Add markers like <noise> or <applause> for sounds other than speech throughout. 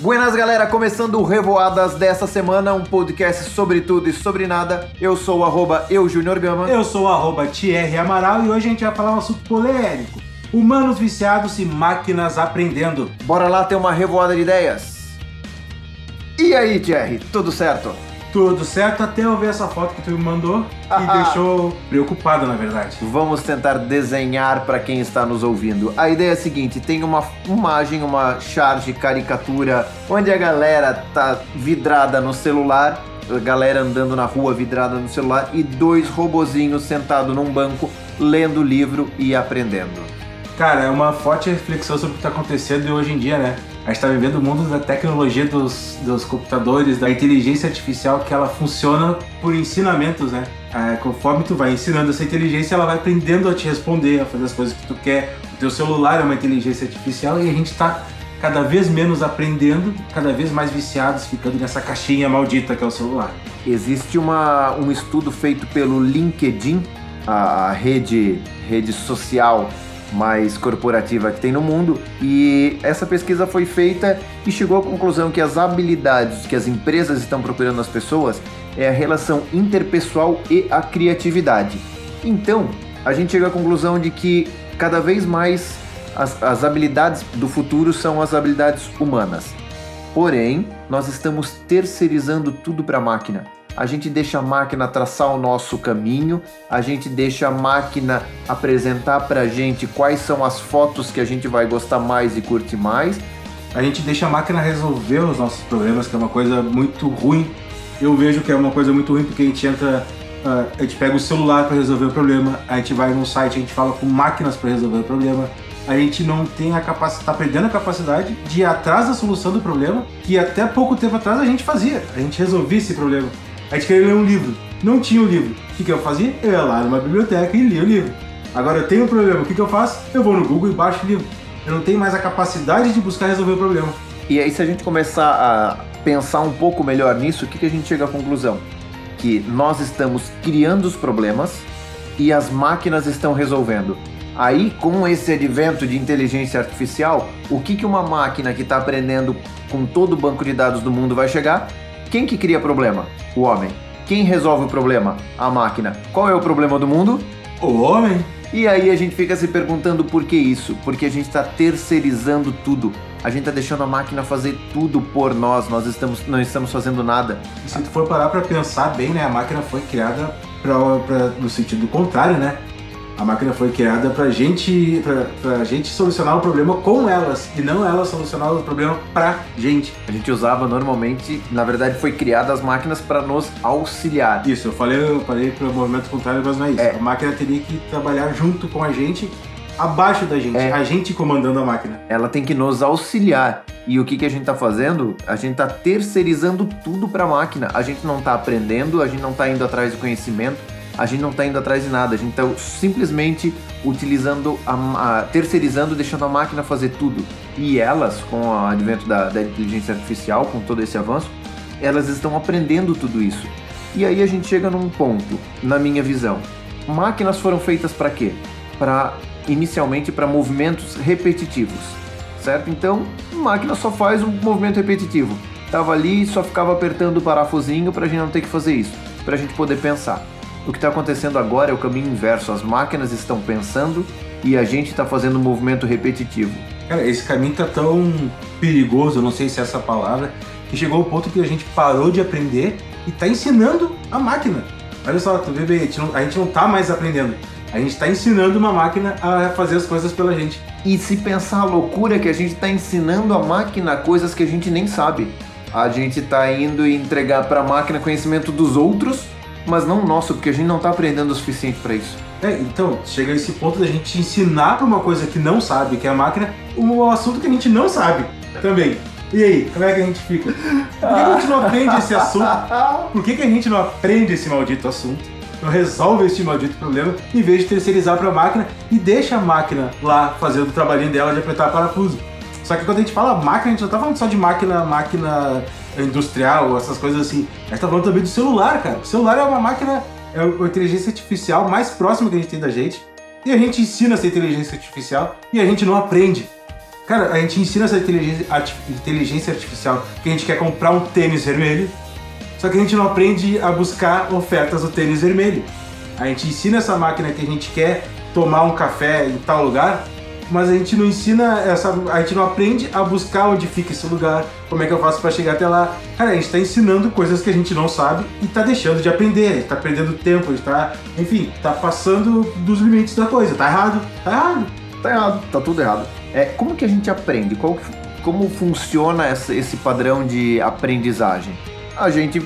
Buenas galera, começando o Revoadas dessa semana, um podcast sobre tudo e sobre nada. Eu sou o arroba eujuniorgama. Eu sou o arroba Thierry Amaral e hoje a gente vai falar um assunto polêmico. Humanos viciados e máquinas aprendendo. Bora lá ter uma revoada de ideias. E aí, Thierry, tudo certo? Tudo certo até eu ver essa foto que tu me mandou Ah, e ah. deixou preocupado, na verdade. Vamos tentar desenhar para quem está nos ouvindo. A ideia é a seguinte: tem uma imagem, uma charge caricatura, onde a galera tá vidrada no celular, a galera andando na rua vidrada no celular e dois robozinhos sentados num banco lendo livro e aprendendo. Cara, é uma forte reflexão sobre o que está acontecendo hoje em dia, né? A gente está vivendo o mundo da tecnologia dos, dos computadores, da inteligência artificial, que ela funciona por ensinamentos, né? Ah, conforme tu vai ensinando essa inteligência, ela vai aprendendo a te responder, a fazer as coisas que tu quer. O teu celular é uma inteligência artificial e a gente está cada vez menos aprendendo, cada vez mais viciados, ficando nessa caixinha maldita que é o celular. Existe uma, um estudo feito pelo LinkedIn, a rede, rede social mais corporativa que tem no mundo, e essa pesquisa foi feita e chegou à conclusão que as habilidades que as empresas estão procurando nas pessoas é a relação interpessoal e a criatividade. Então, a gente chega à conclusão de que cada vez mais as, as habilidades do futuro são as habilidades humanas. Porém, nós estamos terceirizando tudo para a máquina. A gente deixa a máquina traçar o nosso caminho, a gente deixa a máquina apresentar para gente quais são as fotos que a gente vai gostar mais e curtir mais. A gente deixa a máquina resolver os nossos problemas, que é uma coisa muito ruim. Eu vejo que é uma coisa muito ruim porque a gente entra, ah, a gente pega o celular para resolver o problema, a gente vai num site, a gente fala com máquinas para resolver o problema. A gente não tem a capacidade, tá perdendo a capacidade de ir atrás da solução do problema, que até pouco tempo atrás a gente fazia. A gente resolvia esse problema. A gente queria ler um livro, não tinha o livro. O que, que eu fazia? Eu ia lá numa biblioteca e lia o livro. Agora eu tenho um problema, o que, que eu faço? Eu vou no Google e baixo o livro. Eu não tenho mais a capacidade de buscar resolver o problema. E aí, se a gente começar a pensar um pouco melhor nisso, o que, que a gente chega à conclusão? Que nós estamos criando os problemas e as máquinas estão resolvendo. Aí, com esse advento de inteligência artificial, o que, que uma máquina que está aprendendo com todo o banco de dados do mundo vai chegar? Quem que cria problema? O homem. Quem resolve o problema? A máquina. Qual é o problema do mundo? O homem? E aí a gente fica se perguntando por que isso? Porque a gente está terceirizando tudo. A gente está deixando a máquina fazer tudo por nós. Nós estamos, não estamos fazendo nada. E se tu for parar pra pensar bem, né, a máquina foi criada pra, pra- no sentido contrário, né? A máquina foi criada pra gente, pra, pra gente solucionar o problema com elas e não elas solucionar o problema pra gente. A gente usava normalmente, na verdade, foi criada as máquinas para nos auxiliar. Isso, eu falei, eu falei pro movimento contrário, mas não é isso. É. A máquina teria que trabalhar junto com a gente, abaixo da gente, É. a gente comandando a máquina. Ela tem que nos auxiliar. E o que, que a gente está fazendo? A gente está terceirizando tudo para a máquina. A gente não está aprendendo, a gente não está indo atrás do conhecimento, a gente não está indo atrás de nada. A gente está simplesmente utilizando, a, a- terceirizando, deixando a máquina fazer tudo. E elas, com o advento da, da inteligência artificial, com todo esse avanço, elas estão aprendendo tudo isso. E aí a gente chega num ponto, na minha visão. Máquinas foram feitas para quê? Para inicialmente para movimentos repetitivos, certo? Então, máquina só faz um movimento repetitivo. Tava ali e só ficava apertando o parafusinho para a gente não ter que fazer isso, para a gente poder pensar. O que está acontecendo agora é o caminho inverso. As máquinas estão pensando e a gente está fazendo um movimento repetitivo. Cara, esse caminho tá tão perigoso, não sei se é essa palavra, que chegou ao ponto que a gente parou de aprender e tá ensinando a máquina. Olha só, tu vê bem, a gente não, a gente não tá mais aprendendo. A gente tá ensinando uma máquina a fazer as coisas pela gente. E se pensar a loucura que a gente está ensinando a máquina coisas que a gente nem sabe. A gente está indo entregar para a máquina conhecimento dos outros, mas não nosso, porque a gente não está aprendendo o suficiente para isso. É, então, chega a esse ponto da gente ensinar pra uma coisa que não sabe, que é a máquina, um assunto que a gente não sabe também. E aí, como é que a gente fica? Por que, a gente não aprende esse assunto? Por que, que a gente não aprende esse maldito assunto? Não resolve esse maldito problema em vez de terceirizar pra máquina e deixa a máquina lá fazendo o trabalhinho dela de apertar parafuso. Só que quando a gente fala máquina, a gente não tá falando só de máquina, máquina industrial, essas coisas assim. A gente tá falando também do celular, cara. O celular é uma máquina, é a inteligência artificial mais próxima que a gente tem da gente. E a gente ensina essa inteligência artificial e a gente não aprende. Cara, a gente ensina essa inteligência, inteligência artificial que a gente quer comprar um tênis vermelho, só que a gente não aprende a buscar ofertas do tênis vermelho. A gente ensina essa máquina que a gente quer tomar um café em tal lugar, mas a gente não ensina essa, a gente não aprende a buscar onde fica esse lugar, como é que eu faço para chegar até lá. Cara, a gente tá ensinando coisas que a gente não sabe e tá deixando de aprender, a gente tá perdendo tempo, a gente tá, enfim, tá passando dos limites da coisa. Tá errado, tá errado. Tá errado, tá tudo errado. É, como que a gente aprende? Qual, como funciona essa, esse padrão de aprendizagem? A gente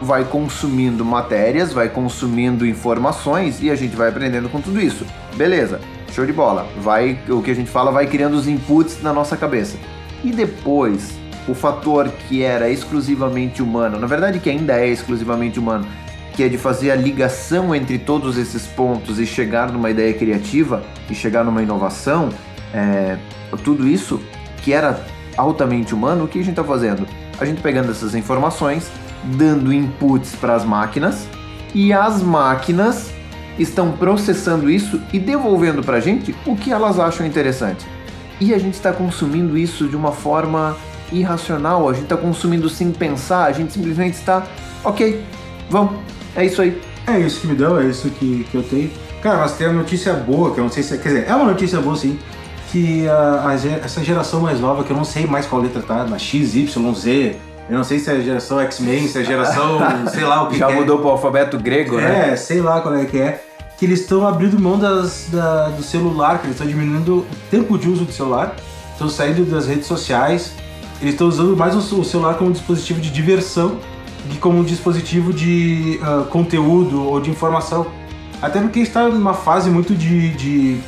vai consumindo matérias, vai consumindo informações e a gente vai aprendendo com tudo isso. Beleza, show de bola. Vai, o que a gente fala vai criando os inputs na nossa cabeça. E depois, o fator que era exclusivamente humano, na verdade que ainda é exclusivamente humano, que é de fazer a ligação entre todos esses pontos e chegar numa ideia criativa e chegar numa inovação, é, tudo isso que era altamente humano, o que a gente está fazendo? A gente pegando essas informações, dando inputs para as máquinas e as máquinas estão processando isso e devolvendo para a gente o que elas acham interessante. E a gente está consumindo isso de uma forma irracional, a gente está consumindo sem pensar, a gente simplesmente está, ok, vamos, é isso aí. É isso que me deu, é isso que, que eu tenho. Cara, mas tem uma notícia boa, que eu não sei se é, quer dizer, é uma notícia boa sim, que a, a, essa geração mais nova, que eu não sei mais qual letra tá, na X, Y, Z, eu não sei se é a geração X-Men, se é a geração, <laughs> sei lá o que Já que mudou é. pro alfabeto grego, é. né? É, sei lá qual é que é. Que eles estão abrindo mão das, da, do celular, que eles estão diminuindo o tempo de uso do celular, estão saindo das redes sociais, eles estão usando mais o, celular como um dispositivo de diversão que como um dispositivo de uh, conteúdo ou de informação. Até porque está numa fase muito de, de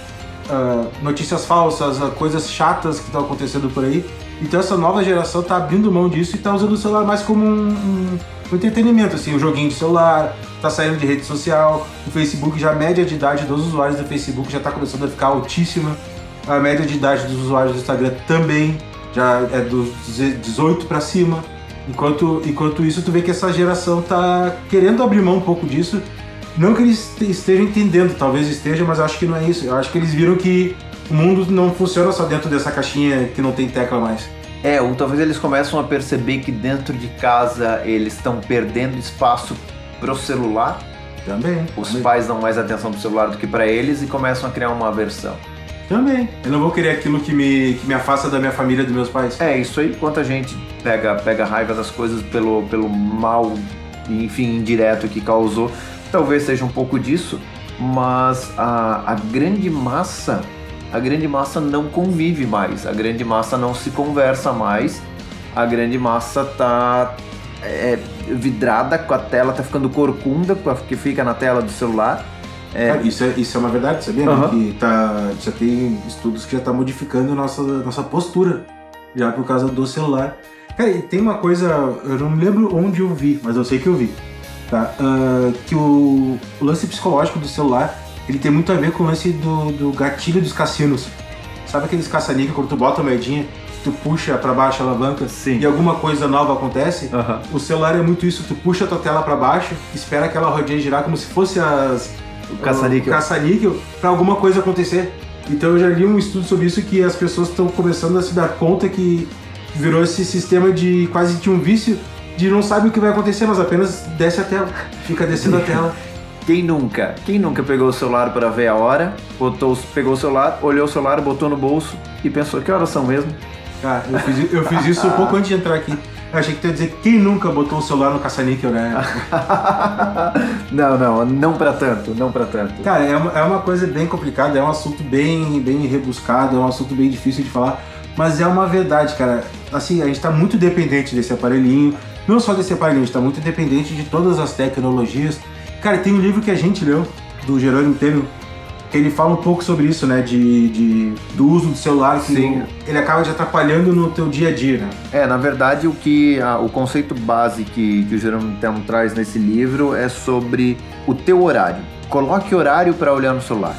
uh, notícias falsas, uh, coisas chatas que estão acontecendo por aí. Então essa nova geração está abrindo mão disso e está usando o celular mais como um, um, um, entretenimento, assim, um joguinho de celular, está saindo de rede social, o Facebook já a média de idade dos usuários do Facebook já está começando a ficar altíssima, a média de idade dos usuários do Instagram também já é dos 18 para cima. Enquanto, enquanto isso, tu vê que essa geração está querendo abrir mão um pouco disso. Não que eles estejam entendendo, talvez esteja, mas acho que não é isso. Eu acho que eles viram que o mundo não funciona só dentro dessa caixinha que não tem tecla mais. É, ou talvez eles começam a perceber que dentro de casa eles estão perdendo espaço pro celular. Também. Os também. pais dão mais atenção pro celular do que para eles e começam a criar uma aversão. Também. Eu não vou querer aquilo que me, que me afasta da minha família, dos meus pais. É, isso aí, quanta gente pega, pega raiva das coisas pelo, pelo mal, enfim, indireto que causou. Talvez seja um pouco disso, mas a, a grande massa a grande massa não convive mais, a grande massa não se conversa mais, a grande massa tá é, vidrada com a tela, tá ficando corcunda, porque fica na tela do celular. É... Cara, isso, é, isso é uma verdade, sabia? Uhum. Que tá, já tem estudos que já tá modificando nossa, nossa postura, já por causa do celular. Cara, e tem uma coisa, eu não me lembro onde eu vi, mas eu sei que eu vi, tá? Uh, que o, o lance psicológico do celular ele tem muito a ver com o lance do, do gatilho dos cassinos. Sabe aqueles caça-níquel, quando tu bota a moedinha, tu puxa para baixo a alavanca Sim. e alguma coisa nova acontece? Uhum. O celular é muito isso, tu puxa a tua tela para baixo, espera aquela rodinha girar como se fosse as... O caça-níquel. caça-níquel pra alguma coisa acontecer. Então eu já li um estudo sobre isso que as pessoas estão começando a se dar conta que virou esse sistema de quase de um vício de não sabe o que vai acontecer, mas apenas desce a tela, fica descendo a tela. <laughs> Quem nunca? Quem nunca pegou o celular para ver a hora, botou, pegou o celular, olhou o celular, botou no bolso e pensou que horas são mesmo? Ah, eu fiz, eu fiz isso um pouco antes de entrar aqui. Eu achei que tu ia dizer quem nunca botou o celular no caça-níquel, né? <laughs> não, não, não para tanto, não para tanto. Cara, é uma, é uma coisa bem complicada, é um assunto bem, bem rebuscado, é um assunto bem difícil de falar, mas é uma verdade, cara. Assim, a gente tá muito dependente desse aparelhinho, não só desse aparelhinho, a gente tá muito dependente de todas as tecnologias, Cara, tem um livro que a gente leu, do Jerônimo Temer, que ele fala um pouco sobre isso, né? De, de do uso do celular, que Sim. ele acaba te atrapalhando no teu dia a dia, né? É, na verdade, o que a, o conceito base que, que o Jerônimo Temer traz nesse livro é sobre o teu horário. Coloque horário para olhar no celular.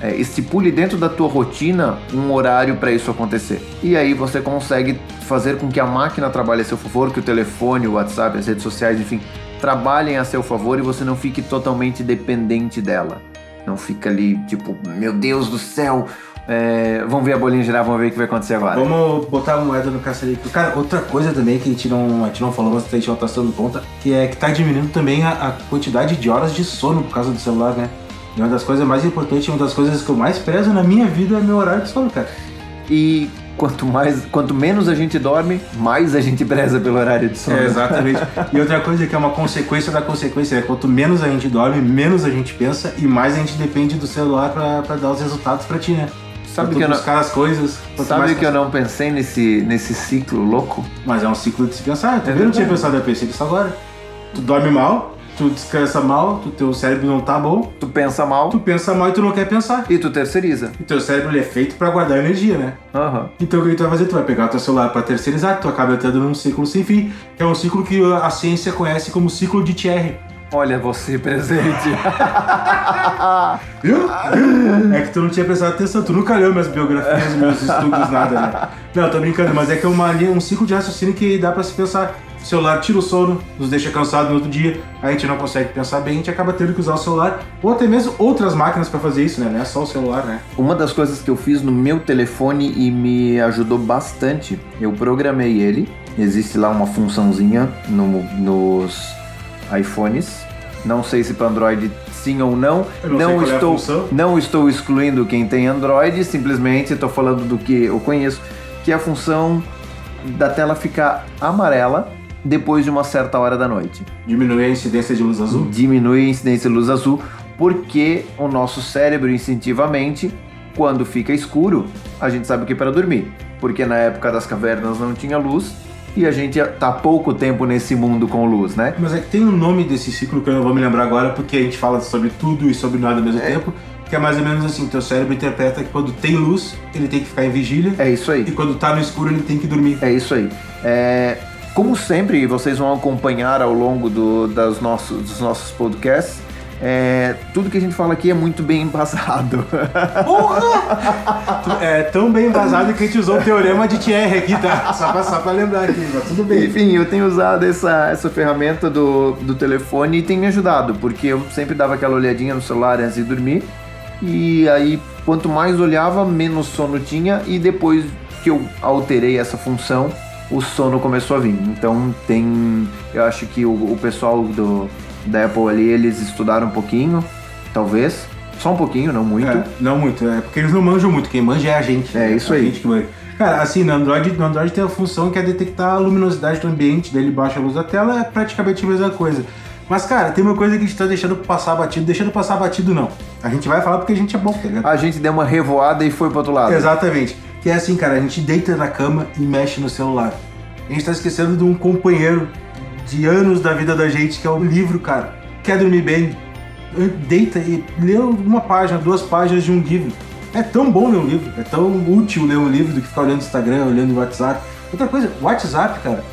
É, estipule dentro da tua rotina um horário para isso acontecer. E aí você consegue fazer com que a máquina trabalhe a seu favor, que o telefone, o WhatsApp, as redes sociais, enfim, trabalhem a seu favor e você não fique totalmente dependente dela. Não fica ali, tipo, meu Deus do céu, É, vamos ver a bolinha girar, vamos ver o que vai acontecer agora. Vamos botar a moeda no caça-níquel. Cara, outra coisa também que a gente não, a gente não falou, mas a gente não tá dando conta, que é que tá diminuindo também a, a quantidade de horas de sono por causa do celular, né? E uma das coisas mais importantes, uma das coisas que eu mais prezo na minha vida é meu horário de sono, cara. E quanto mais, quanto menos a gente dorme, mais a gente preza pelo horário de sono. É, exatamente. e outra coisa que é uma consequência da consequência é quanto menos a gente dorme, menos a gente pensa e mais a gente depende do celular pra dar os resultados pra ti, né? Sabe que eu não- as coisas. Sabe que eu não pensei nesse, nesse ciclo louco? Mas é um ciclo de se pensar. Tu É é não tinha pensado, eu pensei nisso agora. Tu dorme mal, tu descansa mal, tu, teu cérebro não tá bom, Tu pensa mal tu pensa mal e tu não quer pensar. e tu terceiriza. E teu cérebro ele é feito pra guardar energia, né? Aham. Então o que tu vai fazer? Tu vai pegar o teu celular pra terceirizar, tu acaba entrando num ciclo sem fim, que é um ciclo que a ciência conhece como ciclo de Thierry. Olha você presente. <laughs> Viu? É que tu não tinha prestado atenção, tu nunca leu minhas biografias, meus estudos, nada, né? Não, tô brincando, mas é que é uma um ciclo de raciocínio que dá pra se pensar. O celular tira o sono, nos deixa cansado no outro dia, a gente não consegue pensar bem, a gente acaba tendo que usar o celular, ou até mesmo outras máquinas pra fazer isso, né? Não é só o celular, né? Uma das coisas que eu fiz no meu telefone e me ajudou bastante, eu programei ele. Existe lá uma funçãozinha no- nos iPhones. Não sei se para Android sim ou não. Eu não sei qual é a estou, função. não estou excluindo quem tem Android, simplesmente estou falando do que eu conheço, que é a função da tela ficar amarela depois de uma certa hora da noite. Diminuir a incidência de luz azul. Diminui a incidência de luz azul, porque o nosso cérebro instintivamente, quando fica escuro, a gente sabe que é para dormir. Porque na época das cavernas não tinha luz e a gente tá há pouco tempo nesse mundo com luz, né? Mas é que tem um nome desse ciclo que eu não vou me lembrar agora, porque a gente fala sobre tudo e sobre nada ao mesmo tempo, que é mais ou menos assim, teu cérebro interpreta que quando tem luz, ele tem que ficar em vigília, É isso aí. e quando tá no escuro, ele tem que dormir. É isso aí. É, como sempre, vocês vão acompanhar ao longo do- das nossos, dos nossos podcasts. é, tudo que a gente fala aqui é muito bem embasado. É tão bem embasado que a gente usou o teorema de Thierry aqui, tá? Só pra, só pra lembrar aqui, mas tudo bem. Enfim, eu tenho usado essa, essa ferramenta do, do telefone e tem me ajudado, porque eu sempre dava aquela olhadinha no celular antes de dormir. E aí, quanto mais olhava, menos sono tinha. E depois que eu alterei essa função, o sono começou a vir. Então, tem. Eu acho que o, o pessoal do, da Apple ali, eles estudaram um pouquinho, talvez. Só um pouquinho, não muito. É, não muito, é porque eles não manjam muito, quem manja é a gente. É, isso a aí. gente que manja. Cara, assim, no Android, no Android tem a função que é detectar a luminosidade do ambiente, daí ele baixa a luz da tela, é praticamente a mesma coisa. Mas, cara, tem uma coisa que a gente tá deixando passar batido, deixando passar batido não. A gente vai falar porque a gente é bom, tá ligado? A gente deu uma revoada e foi pro outro lado. Exatamente. Que é assim, cara, a gente deita na cama e mexe no celular. A gente tá esquecendo de um companheiro de anos da vida da gente, que é o livro, cara. Quer dormir bem? Deita e lê uma página, duas páginas de um livro. É tão bom ler um livro, é tão útil ler um livro do que ficar olhando Instagram, olhando o WhatsApp. Outra coisa, o WhatsApp, cara,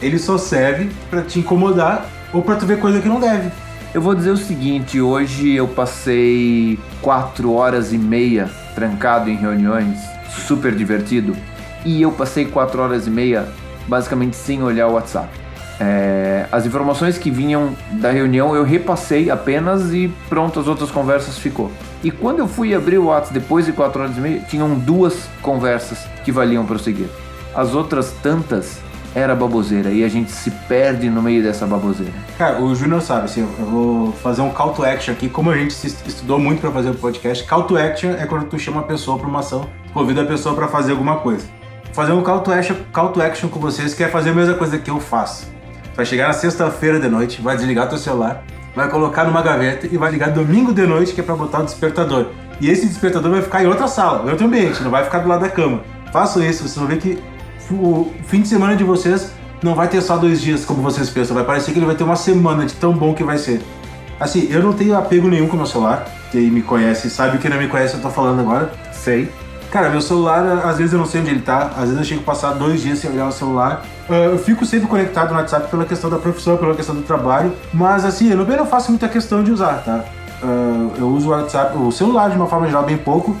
ele só serve pra te incomodar ou pra tu ver coisa que não deve. Eu vou dizer o seguinte, hoje eu passei quatro horas e meia trancado em reuniões, super divertido, e eu passei quatro horas e meia basicamente sem olhar o WhatsApp. É, as informações que vinham da reunião eu repassei apenas e pronto, as outras conversas ficou. E quando eu fui abrir o WhatsApp depois de quatro horas e meia, tinham duas conversas que valiam prosseguir. As outras tantas era baboseira e a gente se perde no meio dessa baboseira. Cara, o Júnior sabe, assim, eu vou fazer um call to action aqui. Como a gente estudou muito pra fazer o podcast, call to action é quando tu chama a pessoa pra uma ação, convida a pessoa pra fazer alguma coisa. Fazer um call to action, call to action com vocês que é fazer a mesma coisa que eu faço. Vai chegar na sexta-feira de noite, vai desligar teu celular, vai colocar numa gaveta e vai ligar domingo de noite, que é pra botar o despertador. E esse despertador vai ficar em outra sala, em outro ambiente, não vai ficar do lado da cama. Façam isso, vocês vão ver que o fim de semana de vocês não vai ter só dois dias como vocês pensam, vai parecer que ele vai ter uma semana de tão bom que vai ser. Assim, eu não tenho apego nenhum com o meu celular, quem me conhece sabe que não me conhece, eu tô falando agora. Sei. Cara, meu celular, às vezes eu não sei onde ele tá, às vezes eu chego a passar dois dias sem olhar o celular. Ah, eu fico sempre conectado no WhatsApp pela questão da profissão, pela questão do trabalho, mas assim, eu não, faço muita questão de usar, tá? Ah, eu uso o WhatsApp, o celular de uma forma geral bem pouco,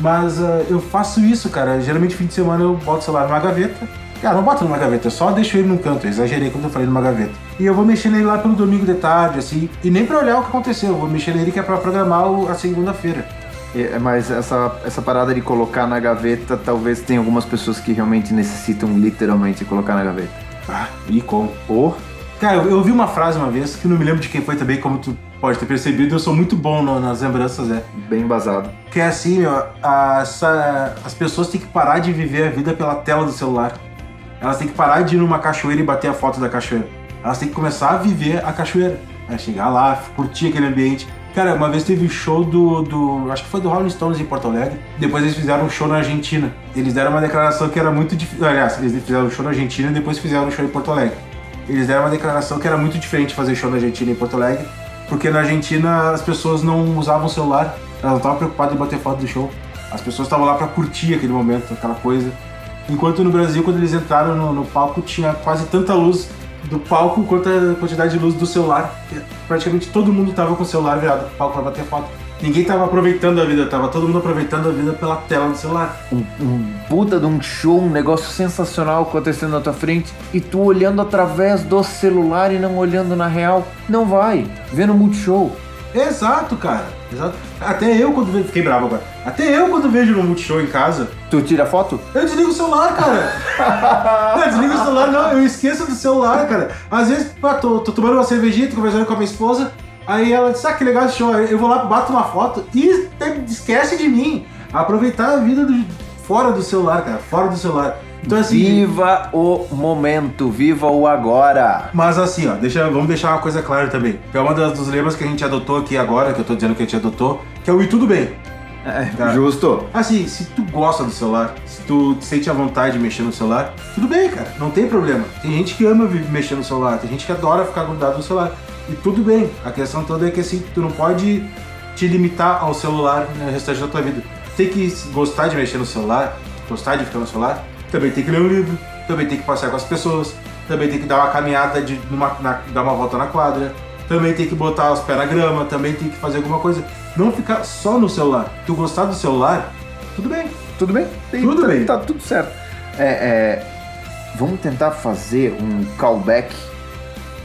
mas ah, eu faço isso, cara. Geralmente fim de semana eu boto o celular numa gaveta. Cara, não boto numa gaveta, eu só deixo ele num canto, eu exagerei quando eu falei numa gaveta. E eu vou mexer nele lá pelo domingo de tarde, assim, e nem pra olhar o que aconteceu, eu vou mexer nele que é pra programar a segunda-feira. É, mas essa, essa parada de colocar na gaveta, talvez tenha algumas pessoas que realmente necessitam literalmente colocar na gaveta. Ah, e como? Or? Cara, eu, eu ouvi uma frase uma vez, que não me lembro de quem foi também, como tu pode ter percebido, eu sou muito bom no- nas lembranças, é. Bem embasado. Que é assim, meu, a- essa- as pessoas têm que parar de viver a vida pela tela do celular. Elas têm que parar de ir numa cachoeira e bater a foto da cachoeira. Elas têm que começar a viver a cachoeira. É chegar lá, curtir aquele ambiente. Cara, uma vez teve show do, do. Acho que foi do Rolling Stones em Porto Alegre. Depois eles fizeram um show na Argentina. Eles deram uma declaração que era muito difícil. Aliás, eles fizeram um show na Argentina e depois fizeram um show em Porto Alegre. Eles deram uma declaração que era muito diferente fazer show na Argentina e em Porto Alegre. Porque na Argentina as pessoas não usavam celular. Elas não estavam preocupadas em bater foto do show. As pessoas estavam lá pra curtir aquele momento, aquela coisa. Enquanto no Brasil, quando eles entraram no, no palco, tinha quase tanta luz do palco quanto a quantidade de luz do celular. Praticamente todo mundo tava com o celular virado pro palco pra bater foto. Ninguém tava aproveitando a vida, tava todo mundo aproveitando a vida pela tela do celular. Um, um puta de um show, um negócio sensacional acontecendo na tua frente e tu olhando através do celular e não olhando na real. Não vai. Vendo multishow. Exato, cara. Exato. Até eu quando vejo. Fiquei bravo agora. Até eu quando vejo no Multishow em casa, Tu tira foto? eu desligo o celular, cara. <laughs> não, desligo o celular, não, eu esqueço do celular, cara. Às vezes, pá, tô, tô tomando uma cervejinha, tô conversando com a minha esposa, aí ela diz, ah, que legal esse show. Eu vou lá, bato uma foto e esquece de mim. Aproveitar a vida do- fora do celular, cara, fora do celular. Então assim. Viva o momento, viva o agora. Mas assim, ó, deixa, vamos deixar uma coisa clara também. Que é uma das, dos lemas que a gente adotou aqui agora, que eu tô dizendo que a gente adotou, que é o e tudo bem. Tá. Justo. Assim, se tu gosta do celular, se tu sente a vontade de mexer no celular, tudo bem, cara, não tem problema. Tem gente que ama mexer no celular, tem gente que adora ficar grudado no celular. E tudo bem. A questão toda é que assim, tu não pode te limitar ao celular no restante da tua vida. Tem que gostar de mexer no celular, gostar de ficar no celular, também tem que ler um livro, também tem que passear com as pessoas, também tem que dar uma caminhada, de, numa, na- dar uma volta na quadra, também tem que botar os pés na grama, também tem que fazer alguma coisa. Não ficar só no celular. Tu gostar do celular, tudo bem. Tudo bem? Tem- Tudo tá, bem. Tá tudo certo. É, é, vamos tentar fazer um callback.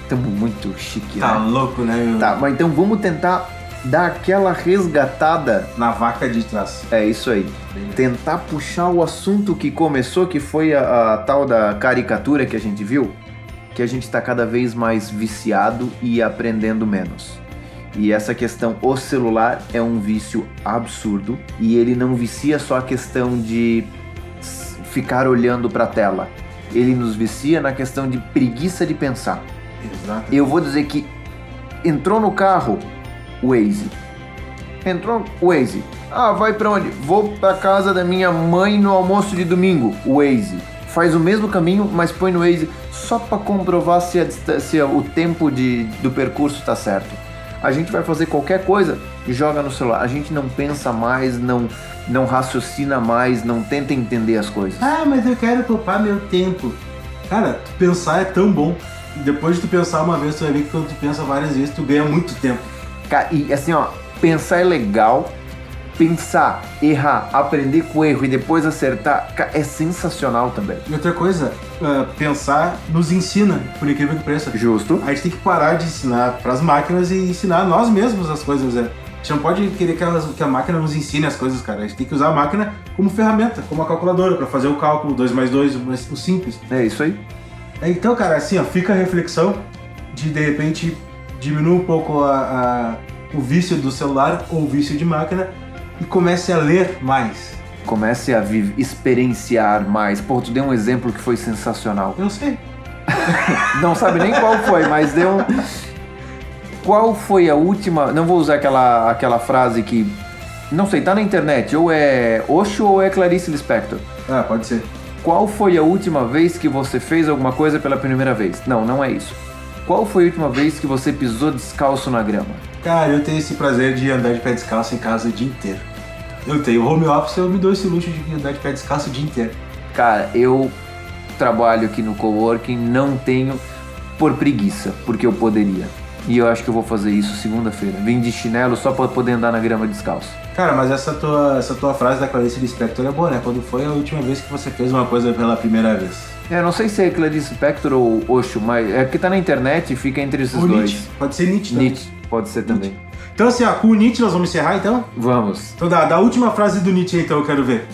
Estamos muito chique, Tá né? louco, né? meu? Tá, mas então vamos tentar dar aquela resgatada. Na vaca de trás. É isso aí. Tentar puxar o assunto que começou, que foi a, a tal da caricatura que a gente viu, que a gente está cada vez mais viciado e aprendendo menos. E essa questão, o celular é um vício absurdo e ele não vicia só a questão de ficar olhando para a tela. Ele nos vicia na questão de preguiça de pensar. Exato. Eu vou dizer que entrou no carro, Waze. Entrou Waze. Ah, vai pra onde? Vou pra casa da minha mãe no almoço de domingo. Waze. Faz o mesmo caminho, mas põe no Waze só pra comprovar se, a se o tempo de, do percurso tá certo. A gente vai fazer qualquer coisa e joga no celular. A gente não pensa mais, não, não raciocina mais, não tenta entender as coisas. Ah, mas eu quero poupar meu tempo. Cara, pensar é tão bom. Depois de tu pensar uma vez, tu vai ver que quando tu pensa várias vezes, tu ganha muito tempo. Ca- E assim, ó, pensar é legal. Pensar, errar, aprender com o erro e depois acertar é sensacional também. E outra coisa, ah, pensar nos ensina, por incrível que pareça. Justo. A gente tem que parar de ensinar pras máquinas e ensinar nós mesmos as coisas, né? A gente não pode querer que, elas- que a máquina nos ensine as coisas, cara. A gente tem que usar a máquina como ferramenta, como uma calculadora, pra fazer o cálculo 2 mais 2, o simples. É isso aí. Então, cara, assim, ó, fica a reflexão de de repente diminuir um pouco a, a- o vício do celular ou o vício de máquina e comece a ler mais. Comece a experienciar mais. Pô, tu deu um exemplo que foi sensacional. Eu sei. <laughs> Não sabe nem qual foi, mas deu. Qual foi a última. Não vou usar aquela, aquela frase que. Não sei, tá na internet. Ou é Osho ou é Clarice Lispector. Ah, pode ser. Qual foi a última vez que você fez alguma coisa pela primeira vez? Não, não é isso. Qual foi a última vez que você pisou descalço na grama? Cara, eu tenho esse prazer de andar de pé descalço em casa o dia inteiro. Eu tenho home office, eu me dou esse luxo de andar de pé descalço o dia inteiro. Cara, eu trabalho aqui no coworking, não tenho por preguiça, porque eu poderia. E eu acho que eu vou fazer isso segunda-feira. Vim de chinelo só pra poder andar na grama descalço. Cara, mas essa tua, essa tua frase da Clarice Lispector é boa, né? Quando foi a última vez que você fez uma coisa pela primeira vez? É, não sei se é Clarice Spector ou Osho, mas é que tá na internet e fica entre esses Ou dois. Nietzsche. Pode ser Nietzsche também. Nietzsche, pode ser também. Então, assim, ó, com o Nietzsche nós vamos encerrar, então? Vamos. Então, da, da última frase do Nietzsche, então, eu quero ver.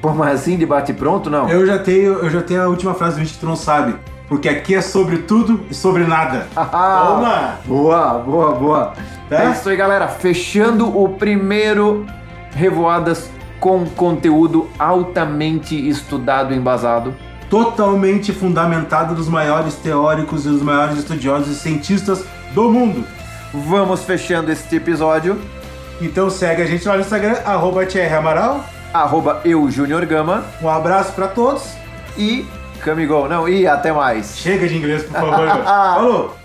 Pô, mas assim de bate pronto, não? Eu já tenho, eu já tenho a última frase do Nietzsche que tu não sabe. Porque aqui é sobre tudo e sobre nada. <laughs> Toma! Boa, boa, boa. Tá? É isso aí, galera. Fechando o primeiro Revoadas com conteúdo altamente estudado e embasado. Totalmente fundamentado dos maiores teóricos e dos maiores estudiosos e cientistas do mundo. Vamos fechando este episódio. Então segue a gente lá no Instagram, arroba TR Amaral. Arroba eu, Junior Gama. Um abraço pra todos. E Camigol. Não, e até mais. Chega de inglês, por favor. <laughs> Falou!